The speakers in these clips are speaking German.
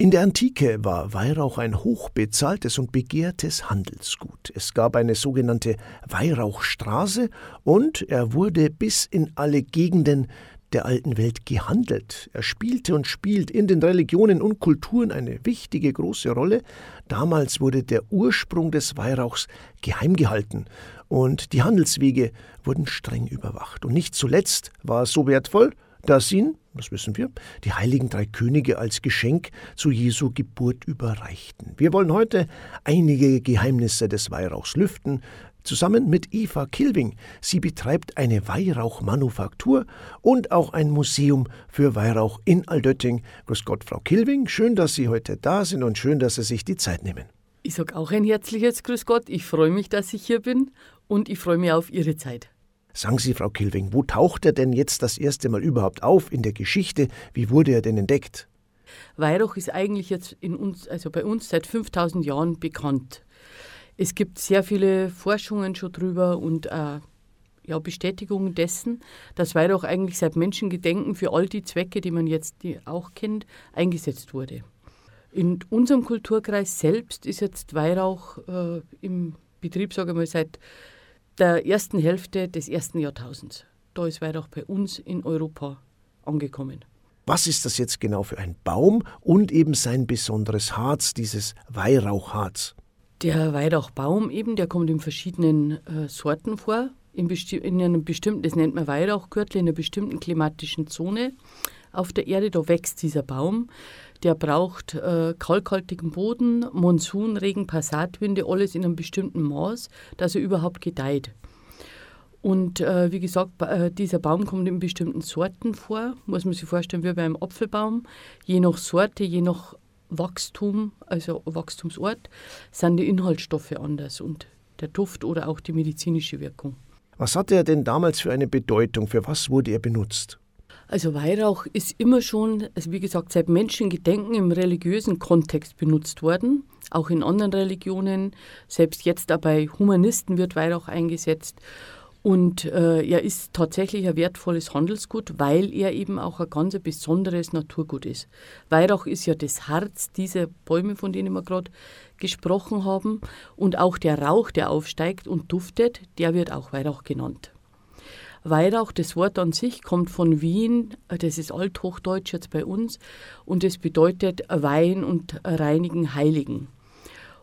In der Antike war Weihrauch ein hochbezahltes und begehrtes Handelsgut. Es gab eine sogenannte Weihrauchstraße und er wurde bis in alle Gegenden der alten Welt gehandelt. Er spielte und spielt in den Religionen und Kulturen eine wichtige große Rolle. Damals wurde der Ursprung des Weihrauchs geheim gehalten und die Handelswege wurden streng überwacht. Und nicht zuletzt war es so wertvoll, dass ihn, das wissen wir, die heiligen drei Könige als Geschenk zu Jesu Geburt überreichten. Wir wollen heute einige Geheimnisse des Weihrauchs lüften, zusammen mit Eva Kilving. Sie betreibt eine Weihrauchmanufaktur und auch ein Museum für Weihrauch in Aldötting. Grüß Gott, Frau Kilving, schön, dass Sie heute da sind und schön, dass Sie sich die Zeit nehmen. Ich sage auch ein herzliches Grüß Gott. Ich freue mich, dass ich hier bin und ich freue mich auf Ihre Zeit. Sagen Sie, Frau Kilving, wo taucht er denn jetzt das erste Mal überhaupt auf in der Geschichte? Wie wurde er denn entdeckt? Weihrauch ist eigentlich jetzt in uns, also bei uns seit 5000 Jahren bekannt. Es gibt sehr viele Forschungen schon drüber und äh, ja, Bestätigungen dessen, dass Weihrauch eigentlich seit Menschengedenken für all die Zwecke, die man jetzt auch kennt, eingesetzt wurde. In unserem Kulturkreis selbst ist jetzt Weihrauch äh, im Betrieb, sage ich mal, seit der ersten Hälfte des ersten Jahrtausends. Da ist Weihrauch bei uns in Europa angekommen. Was ist das jetzt genau für ein Baum und eben sein besonderes Harz, dieses Weihrauchharz? Der Weihrauchbaum eben, der kommt in verschiedenen äh, Sorten vor. In, in, einem bestimmten, das nennt man Weihrauchgürtel, in einer bestimmten klimatischen Zone auf der Erde, da wächst dieser Baum. Der braucht äh, kalkhaltigen Boden, Monsun, Regen, Passatwinde, alles in einem bestimmten Maß, dass er überhaupt gedeiht. Und äh, wie gesagt, äh, dieser Baum kommt in bestimmten Sorten vor, muss man sich vorstellen, wie bei einem Apfelbaum. Je nach Sorte, je nach Wachstum, also Wachstumsort, sind die Inhaltsstoffe anders und der Duft oder auch die medizinische Wirkung. Was hatte er denn damals für eine Bedeutung? Für was wurde er benutzt? Also Weihrauch ist immer schon, also wie gesagt, seit Menschengedenken im religiösen Kontext benutzt worden, auch in anderen Religionen. Selbst jetzt auch bei Humanisten wird Weihrauch eingesetzt. Und äh, er ist tatsächlich ein wertvolles Handelsgut, weil er eben auch ein ganz besonderes Naturgut ist. Weihrauch ist ja das Harz dieser Bäume, von denen wir gerade gesprochen haben. Und auch der Rauch, der aufsteigt und duftet, der wird auch Weihrauch genannt. Weihrauch, das Wort an sich kommt von Wien, das ist Althochdeutsch jetzt bei uns, und es bedeutet Wein und reinigen, heiligen.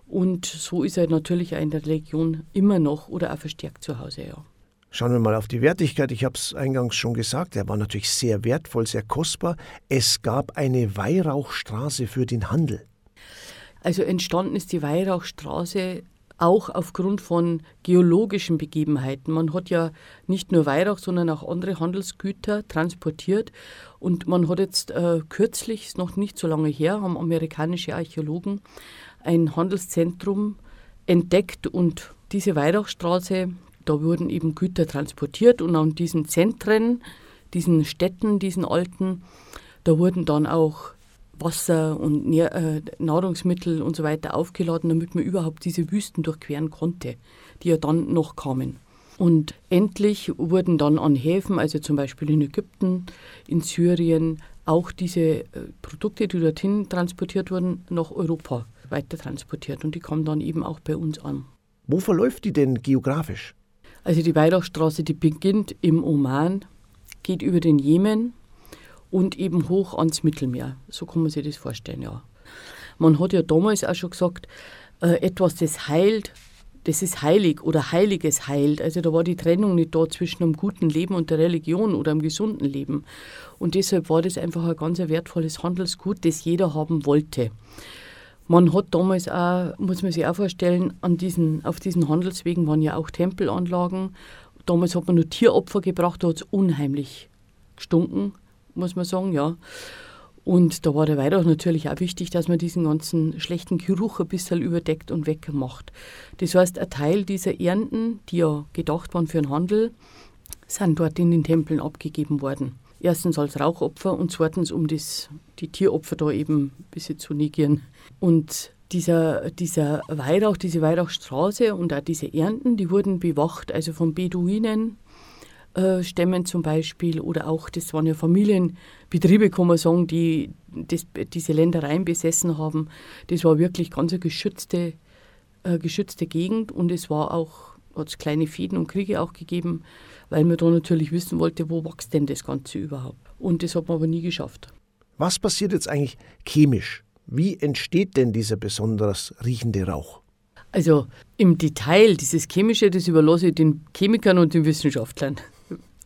Und so ist er natürlich in der Religion immer noch oder auch verstärkt zu Hause, ja. Schauen wir mal auf die Wertigkeit. Ich habe es eingangs schon gesagt, er war natürlich sehr wertvoll, sehr kostbar. Es gab eine Weihrauchstraße für den Handel. Also entstanden ist die Weihrauchstraße auch aufgrund von geologischen Begebenheiten. Man hat ja nicht nur Weihrauch, sondern auch andere Handelsgüter transportiert. Und man hat jetzt äh, kürzlich, noch nicht so lange her, haben amerikanische Archäologen ein Handelszentrum entdeckt und diese Weihrauchstraße, da wurden eben Güter transportiert und an diesen Zentren, diesen Städten, diesen alten, da wurden dann auch Wasser und äh, Nahrungsmittel und so weiter aufgeladen, damit man überhaupt diese Wüsten durchqueren konnte, die ja dann noch kamen. Und endlich wurden dann an Häfen, also zum Beispiel in Ägypten, in Syrien, auch diese äh, Produkte, die dorthin transportiert wurden, nach Europa weiter transportiert. Und die kamen dann eben auch bei uns an. Wo verläuft die denn geografisch? Also die Weihrauchstraße, die beginnt im Oman, geht über den Jemen, und eben hoch ans Mittelmeer. So kann man sich das vorstellen, ja. Man hat ja damals auch schon gesagt, äh, etwas, das heilt, das ist heilig oder heiliges heilt. Also da war die Trennung nicht da zwischen einem guten Leben und der Religion oder einem gesunden Leben. Und deshalb war das einfach ein ganz wertvolles Handelsgut, das jeder haben wollte. Man hat damals auch, muss man sich auch vorstellen, an diesen, auf diesen Handelswegen waren ja auch Tempelanlagen. Damals hat man nur Tieropfer gebracht, da hat es unheimlich gestunken muss man sagen, ja. Und da war der Weihrauch natürlich auch wichtig, dass man diesen ganzen schlechten Geruch ein bisschen überdeckt und wegmacht. Das heißt, ein Teil dieser Ernten, die ja gedacht waren für den Handel, sind dort in den Tempeln abgegeben worden. Erstens als Rauchopfer und zweitens, um das, die Tieropfer da eben ein bisschen zu negieren. Und dieser, dieser Weihrauch, diese Weihrauchstraße und auch diese Ernten, die wurden bewacht, also von Beduinen Stämmen zum Beispiel oder auch, das waren ja Familienbetriebe, kann man sagen, die das, diese Ländereien besessen haben. Das war wirklich ganz eine geschützte, äh, geschützte Gegend und es war auch, hat es kleine Fäden und Kriege auch gegeben, weil man da natürlich wissen wollte, wo wächst denn das Ganze überhaupt. Und das hat man aber nie geschafft. Was passiert jetzt eigentlich chemisch? Wie entsteht denn dieser besonders riechende Rauch? Also im Detail, dieses Chemische, das überlasse ich den Chemikern und den Wissenschaftlern.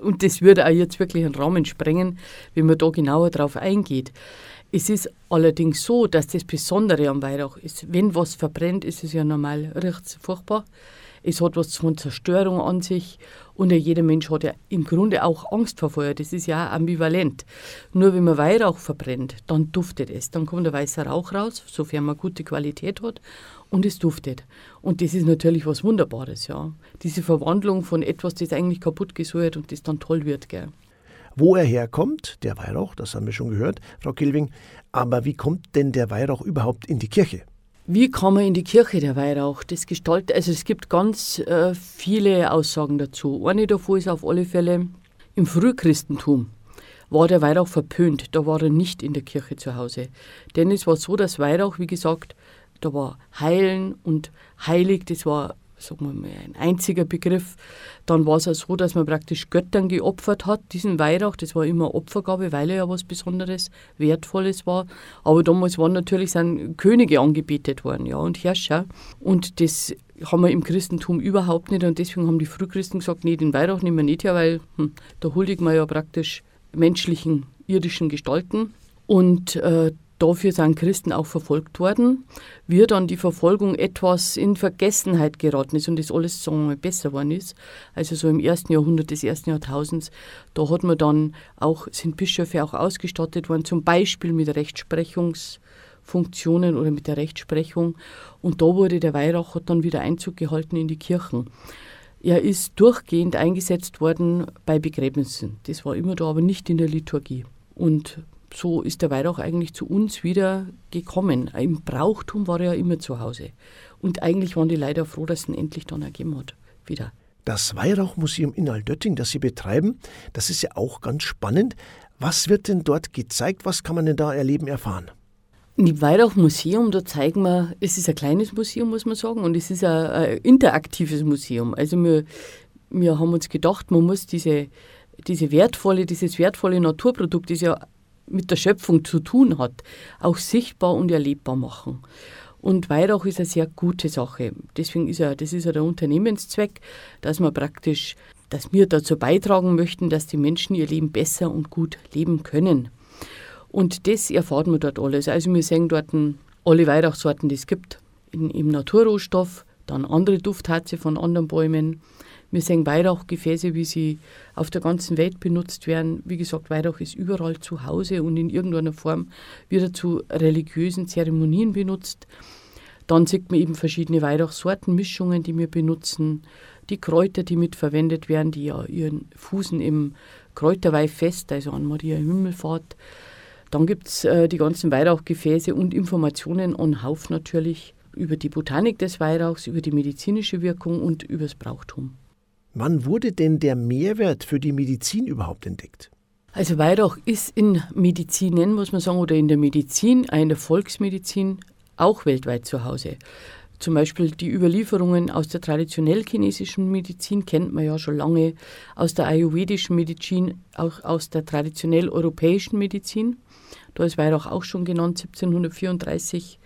Und das würde auch jetzt wirklich einen Rahmen sprengen, wenn man da genauer drauf eingeht. Es ist allerdings so, dass das Besondere am Weihrauch ist, wenn was verbrennt, ist es ja normal, riecht es furchtbar. Es hat was von Zerstörung an sich und jeder Mensch hat ja im Grunde auch Angst vor Feuer. Das ist ja auch ambivalent. Nur wenn man Weihrauch verbrennt, dann duftet es. Dann kommt der weiße Rauch raus, sofern man gute Qualität hat und es duftet. Und das ist natürlich was Wunderbares, ja. Diese Verwandlung von etwas, das eigentlich kaputt gesäuert und das dann toll wird, gell. Wo er herkommt, der Weihrauch, das haben wir schon gehört, Frau Kilving, aber wie kommt denn der Weihrauch überhaupt in die Kirche? Wie kann man in die Kirche der Weihrauch? Das gestaltet, also es gibt ganz äh, viele Aussagen dazu. Eine davon ist auf alle Fälle im Frühchristentum war der Weihrauch verpönt. Da war er nicht in der Kirche zu Hause. Denn es war so, dass Weihrauch, wie gesagt, da war heilen und heilig, das war sagen wir mal, ein einziger Begriff. Dann war es auch so, dass man praktisch Göttern geopfert hat, diesen Weihrauch. Das war immer Opfergabe, weil er ja was Besonderes, Wertvolles war. Aber damals waren natürlich sind Könige angebetet worden, ja, und Herrscher. Und das haben wir im Christentum überhaupt nicht. Und deswegen haben die Frühchristen gesagt, nee, den Weihrauch nehmen wir nicht her, weil hm, da huldigen wir ja praktisch menschlichen, irdischen Gestalten. Und äh, Dafür sind Christen auch verfolgt worden. Wie dann die Verfolgung etwas in Vergessenheit geraten ist und das alles sagen wir mal, besser geworden ist, also so im ersten Jahrhundert des ersten Jahrtausends, da hat man dann auch, sind Bischöfe auch ausgestattet worden, zum Beispiel mit Rechtsprechungsfunktionen oder mit der Rechtsprechung. Und da wurde der Weihrauch hat dann wieder Einzug gehalten in die Kirchen. Er ist durchgehend eingesetzt worden bei Begräbnissen. Das war immer da, aber nicht in der Liturgie. Und so ist der Weihrauch eigentlich zu uns wieder gekommen. Im Brauchtum war er ja immer zu Hause. Und eigentlich waren die leider froh, dass es ihn endlich dann ergeben hat. Wieder. Das Weihrauchmuseum in Altötting, das Sie betreiben, das ist ja auch ganz spannend. Was wird denn dort gezeigt? Was kann man denn da erleben, erfahren? Im Weihrauchmuseum, da zeigen wir, es ist ein kleines Museum, muss man sagen, und es ist ein, ein interaktives Museum. Also wir, wir haben uns gedacht, man muss diese, diese wertvolle, dieses wertvolle Naturprodukt, das ja mit der Schöpfung zu tun hat, auch sichtbar und erlebbar machen. Und Weihrauch ist eine sehr gute Sache. Deswegen ist ja, das ist ja der Unternehmenszweck, dass wir praktisch, dass wir dazu beitragen möchten, dass die Menschen ihr Leben besser und gut leben können. Und das erfahren wir dort alles. Also wir sehen dort alle Weihrauchsorten, die es gibt, in, im Naturrohstoff, dann andere Duftharze von anderen Bäumen, wir sehen Weihrauchgefäße, wie sie auf der ganzen Welt benutzt werden. Wie gesagt, Weihrauch ist überall zu Hause und in irgendeiner Form wird er zu religiösen Zeremonien benutzt. Dann sieht man eben verschiedene Weihrauchsorten, Mischungen, die wir benutzen, die Kräuter, die mitverwendet werden, die ja ihren Fußen im Kräuterweihfest, also an Maria Himmelfahrt. Dann gibt es äh, die ganzen Weihrauchgefäße und Informationen on Hauf natürlich über die Botanik des Weihrauchs, über die medizinische Wirkung und über das Brauchtum. Wann wurde denn der Mehrwert für die Medizin überhaupt entdeckt? Also Weihrauch ist in Medizinen, muss man sagen, oder in der Medizin, in der Volksmedizin auch weltweit zu Hause. Zum Beispiel die Überlieferungen aus der traditionell chinesischen Medizin kennt man ja schon lange, aus der ayurvedischen Medizin, auch aus der traditionell europäischen Medizin. Da ist Weihrauch auch schon genannt, 1734.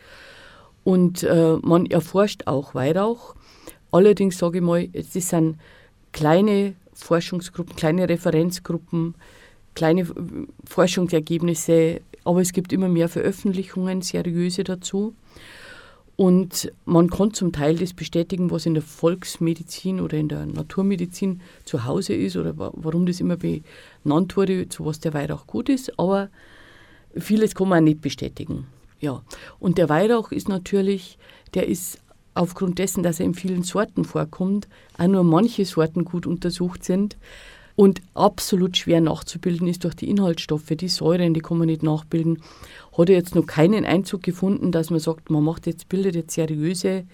Und äh, man erforscht auch Weihrauch. Allerdings sage ich mal, es sind kleine Forschungsgruppen, kleine Referenzgruppen, kleine Forschungsergebnisse, aber es gibt immer mehr Veröffentlichungen, seriöse dazu. Und man kann zum Teil das bestätigen, was in der Volksmedizin oder in der Naturmedizin zu Hause ist oder warum das immer benannt wurde, zu was der Weihrauch gut ist. Aber vieles kann man nicht bestätigen. Ja. Und der Weihrauch ist natürlich, der ist aufgrund dessen, dass er in vielen Sorten vorkommt, auch nur manche Sorten gut untersucht sind. Und absolut schwer nachzubilden ist durch die Inhaltsstoffe, die Säuren, die kann man nicht nachbilden. Hat er jetzt noch keinen Einzug gefunden, dass man sagt, man macht jetzt, bildet jetzt seriöse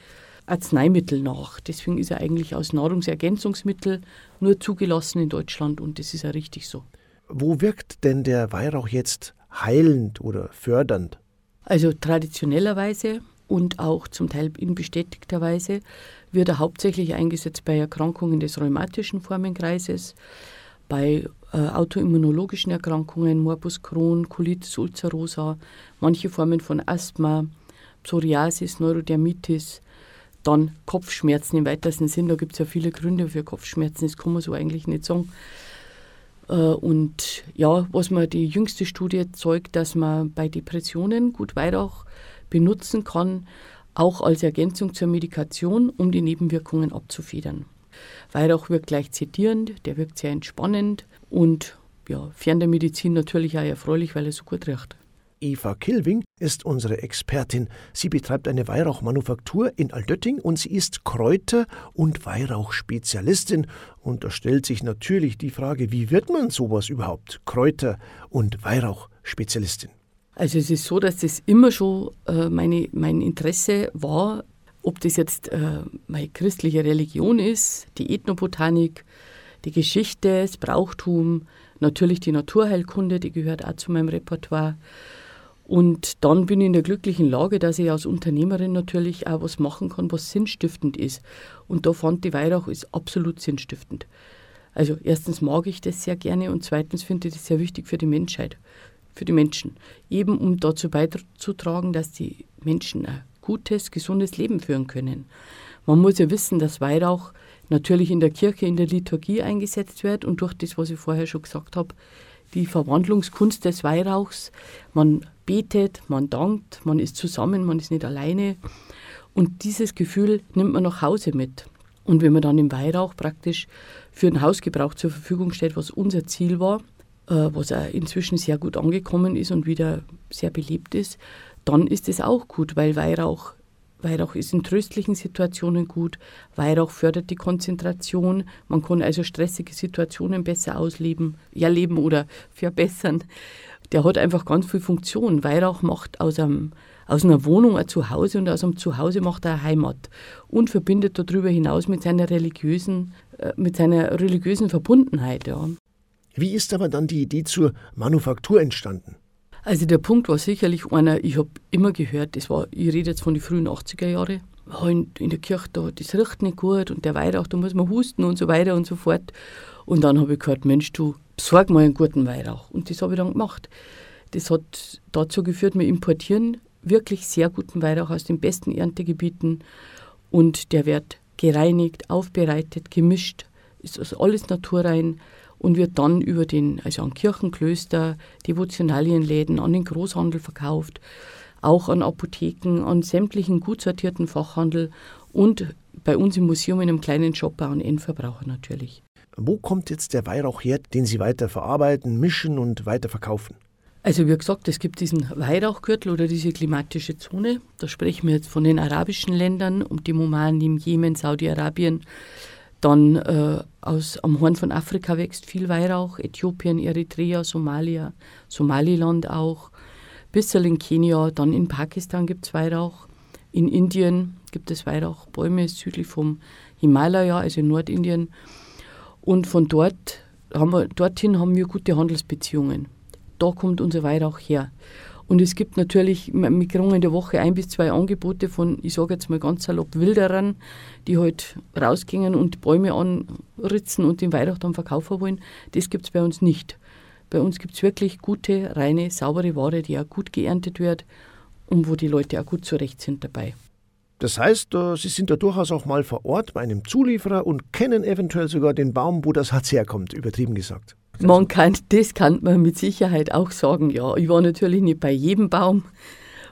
Arzneimittel nach. Deswegen ist er eigentlich als Nahrungsergänzungsmittel nur zugelassen in Deutschland und das ist ja richtig so. Wo wirkt denn der Weihrauch jetzt heilend oder fördernd? Also traditionellerweise und auch zum Teil in bestätigter Weise wird er hauptsächlich eingesetzt bei Erkrankungen des rheumatischen Formenkreises, bei äh, autoimmunologischen Erkrankungen, Morbus Crohn, Colitis ulcerosa, manche Formen von Asthma, Psoriasis, Neurodermitis, dann Kopfschmerzen im weitesten Sinn. Da gibt es ja viele Gründe für Kopfschmerzen, das kann man so eigentlich nicht sagen. Äh, und ja, was man die jüngste Studie zeigt, dass man bei Depressionen gut Weihrauch benutzen kann, auch als Ergänzung zur Medikation, um die Nebenwirkungen abzufedern. Weihrauch wirkt gleich zitierend, der wirkt sehr entspannend und ja, fern der Medizin natürlich auch erfreulich, weil er so gut riecht. Eva Kilving ist unsere Expertin. Sie betreibt eine Weihrauchmanufaktur in Aldötting und sie ist Kräuter- und Weihrauchspezialistin. Und da stellt sich natürlich die Frage, wie wird man sowas überhaupt? Kräuter- und Weihrauchspezialistin. Also es ist so, dass das immer schon äh, meine, mein Interesse war, ob das jetzt äh, meine christliche Religion ist, die Ethnobotanik, die Geschichte, das Brauchtum, natürlich die Naturheilkunde, die gehört auch zu meinem Repertoire. Und dann bin ich in der glücklichen Lage, dass ich als Unternehmerin natürlich auch was machen kann, was sinnstiftend ist. Und da fand die Weihrauch ist absolut sinnstiftend. Also erstens mag ich das sehr gerne und zweitens finde ich das sehr wichtig für die Menschheit, für die Menschen. Eben um dazu beizutragen, dass die Menschen ein gutes, gesundes Leben führen können. Man muss ja wissen, dass Weihrauch natürlich in der Kirche, in der Liturgie eingesetzt wird und durch das, was ich vorher schon gesagt habe, die Verwandlungskunst des Weihrauchs. Man betet, man dankt, man ist zusammen, man ist nicht alleine. Und dieses Gefühl nimmt man nach Hause mit. Und wenn man dann im Weihrauch praktisch für den Hausgebrauch zur Verfügung stellt, was unser Ziel war, was auch inzwischen sehr gut angekommen ist und wieder sehr beliebt ist, dann ist es auch gut, weil Weihrauch Weihrauch ist in tröstlichen Situationen gut. Weihrauch fördert die Konzentration. Man kann also stressige Situationen besser ausleben, erleben oder verbessern. Der hat einfach ganz viel Funktion. Weihrauch macht aus, einem, aus einer Wohnung ein Zuhause und aus einem Zuhause macht er eine Heimat und verbindet darüber hinaus mit seiner religiösen, äh, mit seiner religiösen Verbundenheit. Ja. Wie ist aber dann die Idee zur Manufaktur entstanden? Also der Punkt war sicherlich einer, ich habe immer gehört, das war, ich rede jetzt von den frühen 80er Jahren, in, der Kirche, da, das riecht nicht gut und der Weihrauch, da muss man husten und so weiter und so fort. Und dann habe ich gehört, Mensch, du besorg mal einen guten Weihrauch. Und das habe ich dann gemacht. Das hat dazu geführt, wir importieren wirklich sehr guten Weihrauch aus den besten Erntegebieten und der wird gereinigt, aufbereitet, gemischt, ist also alles naturrein und wird dann über den, also an Kirchenklöster, Devotionalienläden, an den Großhandel verkauft, auch an Apotheken, an sämtlichen gut sortierten Fachhandel und bei uns im Museum in einem kleinen Shop an Endverbraucher natürlich. Wo kommt jetzt der Weihrauch her, den Sie weiter verarbeiten, mischen und weiter verkaufen? Also wie gesagt, es gibt diesen Weihrauchgürtel oder diese klimatische Zone. Da sprechen wir jetzt von den arabischen Ländern, um die Oman, im Jemen, Saudi-Arabien, dann äh, aus, am Horn von Afrika wächst viel Weihrauch, Äthiopien, Eritrea, Somalia, Somaliland auch, bisschen in Kenia, dann in Pakistan gibt es Weihrauch, in Indien gibt es Weihrauchbäume südlich vom Himalaya, also in Nordindien. Und von dort haben wir, dorthin haben wir gute Handelsbeziehungen. Da kommt unser Weihrauch her. Und es gibt natürlich, wir kriegen in der Woche ein bis zwei Angebote von, ich sage jetzt mal ganz salopp, Wilderern, die halt rausgingen und Bäume anritzen und den Weihrauch dann verkaufen wollen. Das gibt es bei uns nicht. Bei uns gibt es wirklich gute, reine, saubere Ware, die auch gut geerntet wird und wo die Leute auch gut zurecht sind dabei. Das heißt, äh, Sie sind da durchaus auch mal vor Ort bei einem Zulieferer und kennen eventuell sogar den Baum, wo das Harz herkommt, übertrieben gesagt. Man kann, das kann man mit Sicherheit auch sagen, ja. Ich war natürlich nicht bei jedem Baum,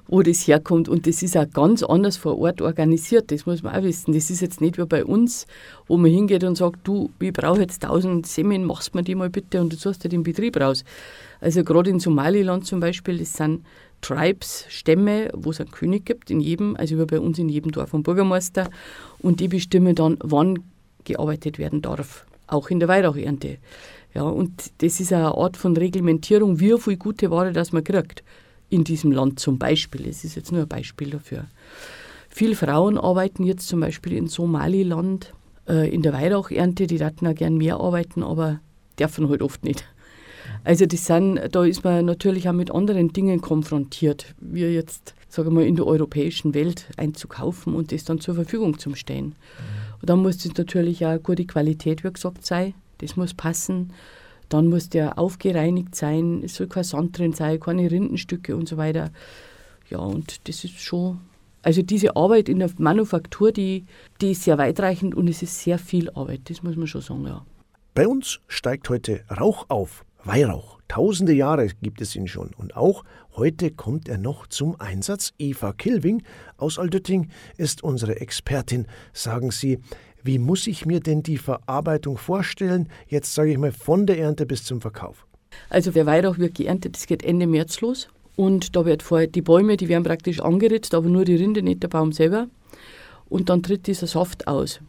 wo das herkommt. Und das ist auch ganz anders vor Ort organisiert, das muss man auch wissen. Das ist jetzt nicht wie bei uns, wo man hingeht und sagt, du, ich brauche jetzt 1000 Semen, machst mir die mal bitte und du suchst dir den Betrieb raus. Also gerade in Somaliland zum Beispiel, das sind Tribes, Stämme, wo es einen König gibt, in jedem, also wie bei uns in jedem Dorf einen Bürgermeister. Und die bestimmen dann, wann gearbeitet werden darf, auch in der Weihrauchernte. Ja, und das ist eine Art von Reglementierung, wie viel gute Ware das man kriegt in diesem Land zum Beispiel. Es ist jetzt nur ein Beispiel dafür. Viele Frauen arbeiten jetzt zum Beispiel in Somaliland äh, in der Weihrauchernte, die daten auch gern mehr arbeiten, aber dürfen halt oft nicht. Also das sind, da ist man natürlich auch mit anderen Dingen konfrontiert, wie jetzt, sage mal, in der europäischen Welt einzukaufen und das dann zur Verfügung zu stellen. Und dann muss es natürlich auch gute Qualität, wie gesagt, sein. Das muss passen. Dann muss der aufgereinigt sein, es soll kein Sand drin sein, keine Rindenstücke und so weiter. Ja, und das ist schon also diese Arbeit in der Manufaktur, die, die ist sehr weitreichend und es ist sehr viel Arbeit, das muss man schon sagen, ja. Bei uns steigt heute Rauch auf, Weihrauch. Tausende Jahre gibt es ihn schon und auch heute kommt er noch zum Einsatz. Eva Kilving aus Aldütting ist unsere Expertin. Sagen Sie, wie muss ich mir denn die Verarbeitung vorstellen? Jetzt sage ich mal von der Ernte bis zum Verkauf. Also der Weihrauch wird geerntet, das geht Ende März los. Und da wird vorher die Bäume, die werden praktisch angeritzt, aber nur die Rinde, nicht der Baum selber. Und dann tritt dieser Saft aus.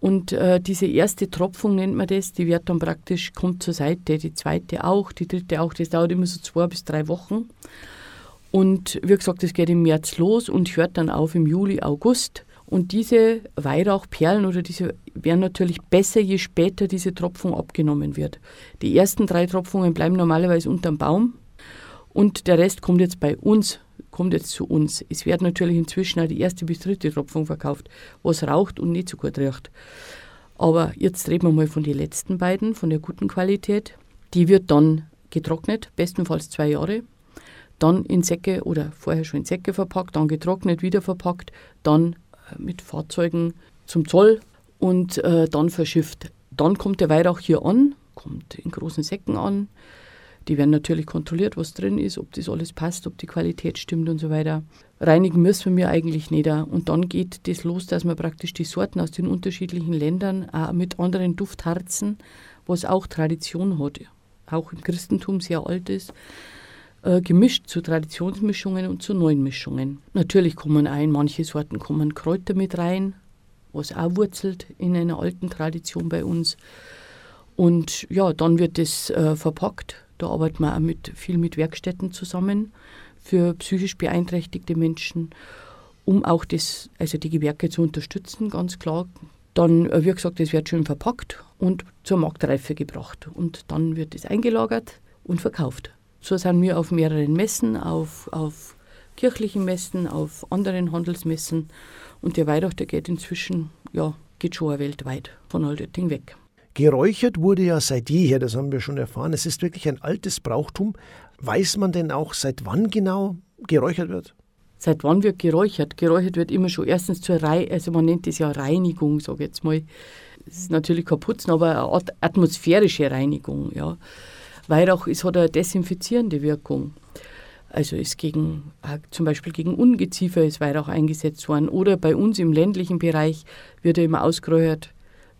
Und äh, diese erste Tropfung nennt man das, die wird dann praktisch, kommt zur Seite, die zweite auch, die dritte auch, das dauert immer so zwei bis drei Wochen. Und wie gesagt, das geht im März los und hört dann auf im Juli, August. Und diese Weihrauchperlen oder diese werden natürlich besser, je später diese Tropfung abgenommen wird. Die ersten drei Tropfungen bleiben normalerweise unterm Baum und der Rest kommt jetzt bei uns, kommt jetzt zu uns. Es wird natürlich inzwischen auch die erste bis dritte Tropfung verkauft, was raucht und nicht so gut riecht. Aber jetzt reden wir mal von den letzten beiden, von der guten Qualität. Die wird dann getrocknet, bestenfalls zwei Jahre. Dann in Säcke oder vorher schon in Säcke verpackt, dann getrocknet, wieder verpackt, dann mit Fahrzeugen zum Zoll und äh, dann verschifft. Dann kommt der Weihrauch hier an, kommt in großen Säcken an, die werden natürlich kontrolliert, was drin ist, ob das alles passt, ob die Qualität stimmt und so weiter. Reinigen müssen wir eigentlich nicht. Und dann geht das los, dass man praktisch die Sorten aus den unterschiedlichen Ländern auch mit anderen Duftharzen, was auch Tradition hat, auch im Christentum sehr alt ist, äh, gemischt zu Traditionsmischungen und zu neuen Mischungen. Natürlich kommen ein, manche Sorten kommen Kräuter mit rein, was auch wurzelt in einer alten Tradition bei uns. Und ja, dann wird es äh, verpackt da arbeiten wir auch mit, viel mit Werkstätten zusammen für psychisch beeinträchtigte Menschen, um auch das, also die Gewerke zu unterstützen, ganz klar. Dann, äh, wie gesagt, es wird schön verpackt und zur Marktreife gebracht. Und dann wird es eingelagert und verkauft. So sind wir auf mehreren Messen, auf, auf kirchlichen Messen, auf anderen Handelsmessen. Und der Weihrauch, der geht inzwischen, ja, geht schon weltweit von Altötting weg. Geräuchert wurde ja seit jeher, das haben wir schon erfahren. Es ist wirklich ein altes Brauchtum. Weiß man denn auch, seit wann genau geräuchert wird? Seit wann wird geräuchert? Geräuchert wird immer schon erstens zur Rei also man nennt es ja Reinigung, sage ich jetzt mal. Es ist natürlich kein Putzen, aber eine atmosphärische Reinigung. Ja. Weihrauch ist, hat eine desinfizierende Wirkung. Also ist gegen, zum Beispiel gegen Ungeziefer ist Weihrauch eingesetzt worden. Oder bei uns im ländlichen Bereich wird er immer ausgeräuchert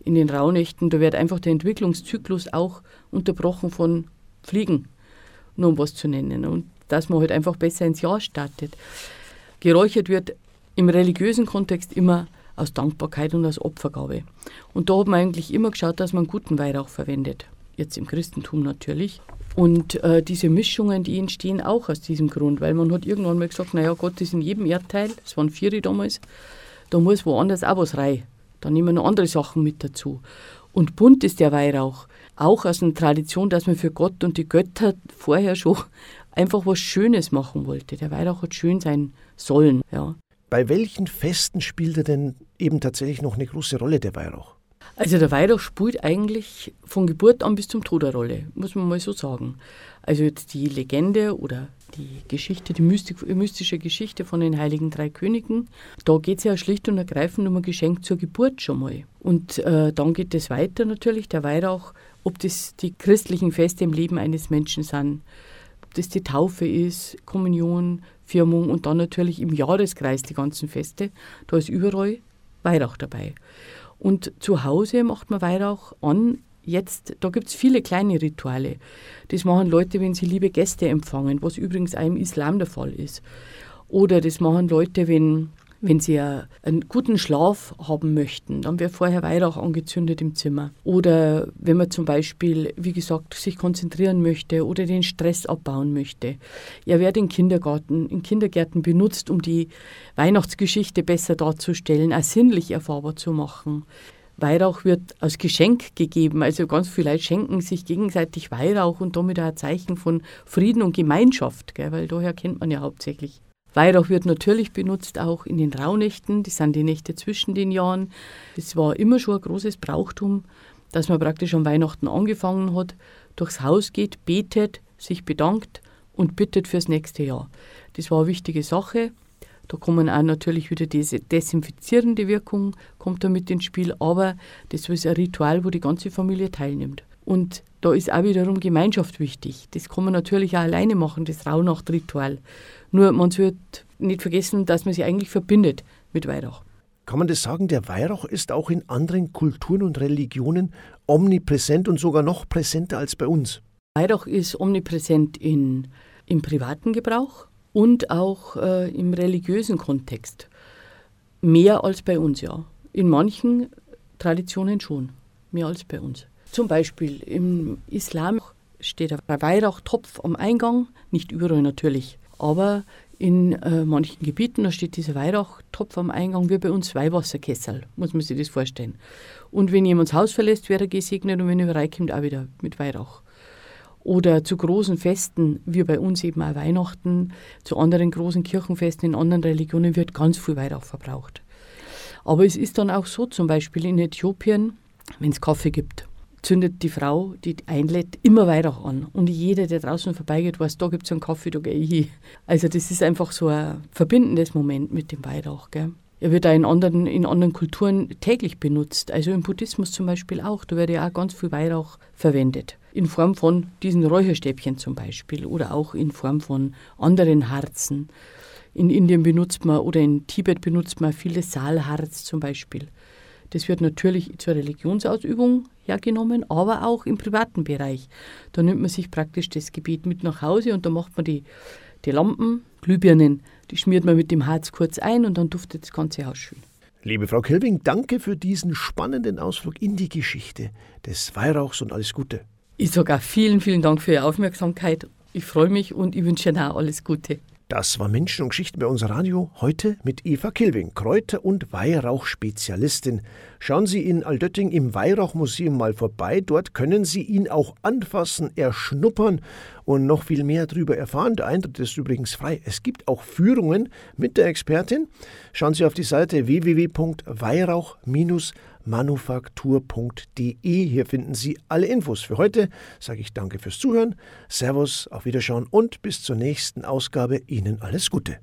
in den Rauhnächten, da wird einfach der Entwicklungszyklus auch unterbrochen von Fliegen, nur um was zu nennen. Und dass man halt einfach besser ins Jahr startet. Geräuchert wird im religiösen Kontext immer aus Dankbarkeit und aus Opfergabe. Und da hat man eigentlich immer geschaut, dass man guten Weihrauch verwendet. Jetzt im Christentum natürlich. Und äh, diese Mischungen, die entstehen auch aus diesem Grund, weil man hat irgendwann mal gesagt, naja, Gott ist in jedem Erdteil, es waren vier damals, da muss woanders auch was rein. Da nehmen wir noch andere Sachen mit dazu. Und bunt ist der Weihrauch. Auch aus einer Tradition, dass man für Gott und die Götter vorher schon einfach was Schönes machen wollte. Der Weihrauch hat schön sein sollen. Ja. Bei welchen Festen spielt er denn eben tatsächlich noch eine große Rolle, der Weihrauch? Also der Weihrauch spielt eigentlich von Geburt an bis zum Tod eine Rolle, muss man mal so sagen. Also jetzt die Legende oder die Geschichte, die mystische Geschichte von den Heiligen Drei Königen. Da geht es ja schlicht und ergreifend um ein Geschenk zur Geburt schon mal. Und äh, dann geht es weiter natürlich, der Weihrauch, ob das die christlichen Feste im Leben eines Menschen sind, ob das die Taufe ist, Kommunion, Firmung und dann natürlich im Jahreskreis die ganzen Feste. Da ist überall Weihrauch dabei. Und zu Hause macht man Weihrauch an jetzt, da gibt es viele kleine Rituale. Das machen Leute, wenn sie liebe Gäste empfangen, was übrigens auch im Islam der Fall ist. Oder das machen Leute, wenn Wenn Sie einen guten Schlaf haben möchten, dann wird vorher Weihrauch angezündet im Zimmer. Oder wenn man zum Beispiel, wie gesagt, sich konzentrieren möchte oder den Stress abbauen möchte. Er wird in Kindergarten, in Kindergärten benutzt, um die Weihnachtsgeschichte besser darzustellen, auch sinnlich erfahrbar zu machen. Weihrauch wird als Geschenk gegeben. Also ganz viele schenken sich gegenseitig Weihrauch und damit auch ein Zeichen von Frieden und Gemeinschaft, gell? weil daher kennt man ja hauptsächlich. Weihrauch wird natürlich benutzt auch in den Rauhnächten, das sind die Nächte zwischen den Jahren. Es war immer schon ein großes Brauchtum, dass man praktisch am Weihnachten angefangen hat, durchs Haus geht, betet, sich bedankt und bittet fürs nächste Jahr. Das war eine wichtige Sache. Da kommen auch natürlich wieder diese desinfizierende Wirkung, kommt da mit ins Spiel, aber das ist ein Ritual, wo die ganze Familie teilnimmt. Und da ist auch wiederum Gemeinschaft wichtig. Das kann man natürlich auch alleine machen, das Rauhnachtritual. Nur man sollte nicht vergessen, dass man sich eigentlich verbindet mit Weihrauch. Kann man das sagen, der Weihrauch ist auch in anderen Kulturen und Religionen omnipräsent und sogar noch präsenter als bei uns? Weihrauch ist omnipräsent in, im privaten Gebrauch und auch äh, im religiösen Kontext. Mehr als bei uns, ja. In manchen Traditionen schon, mehr als bei uns. Zum Beispiel im Islam steht ein Weihrauchtopf am Eingang, nicht überall natürlich. Aber in äh, manchen Gebieten, da steht dieser Weihrauchtopf am Eingang, wie bei uns Weihwasserkessel, muss man sich das vorstellen. Und wenn jemand das Haus verlässt, wird er gesegnet und wenn er reinkommt, auch wieder mit Weihrauch. Oder zu großen Festen, wie bei uns eben auch Weihnachten, zu anderen großen Kirchenfesten in anderen Religionen wird ganz viel Weihrauch verbraucht. Aber es ist dann auch so, zum Beispiel in Äthiopien, wenn es Kaffee gibt, zündet die Frau, die einlädt, immer Weihrauch an. Und jeder, der draußen vorbeigeht, weiß, da gibt es einen Kaffee, da gehe ich hin. Also das ist einfach so ein verbindendes Moment mit dem Weihrauch. Gell? Er wird auch in anderen, in anderen Kulturen täglich benutzt. Also im Buddhismus zum Beispiel auch. Da wird ja auch ganz viel Weihrauch verwendet. In Form von diesen Räucherstäbchen zum Beispiel oder auch in Form von anderen Harzen. In Indien benutzt man oder in Tibet benutzt man vieles Saalharz zum Beispiel. Das wird natürlich zur Religionsausübung hergenommen, aber auch im privaten Bereich. Da nimmt man sich praktisch das Gebiet mit nach Hause und da macht man die, die Lampen, Glühbirnen, die schmiert man mit dem Harz kurz ein und dann duftet das ganze Haus schön. Liebe Frau Kelving, danke für diesen spannenden Ausflug in die Geschichte des Weihrauchs und alles Gute. Ich sage auch vielen, vielen Dank für Ihre Aufmerksamkeit. Ich freue mich und ich wünsche Ihnen auch alles Gute. Das war Menschen und Geschichten bei unser Radio. Heute mit Eva Kilving, Kräuter- und Weihrauchspezialistin. Schauen Sie in Aldötting im Weihrauchmuseum mal vorbei. Dort können Sie ihn auch anfassen, erschnuppern und noch viel mehr darüber erfahren. Der Eintritt ist übrigens frei. Es gibt auch Führungen mit der Expertin. Schauen Sie auf die Seite www.weihrauch- manufaktur.de. Hier finden Sie alle Infos. Für heute sage ich danke fürs Zuhören, Servus, auf Wiederschauen und bis zur nächsten Ausgabe Ihnen alles Gute.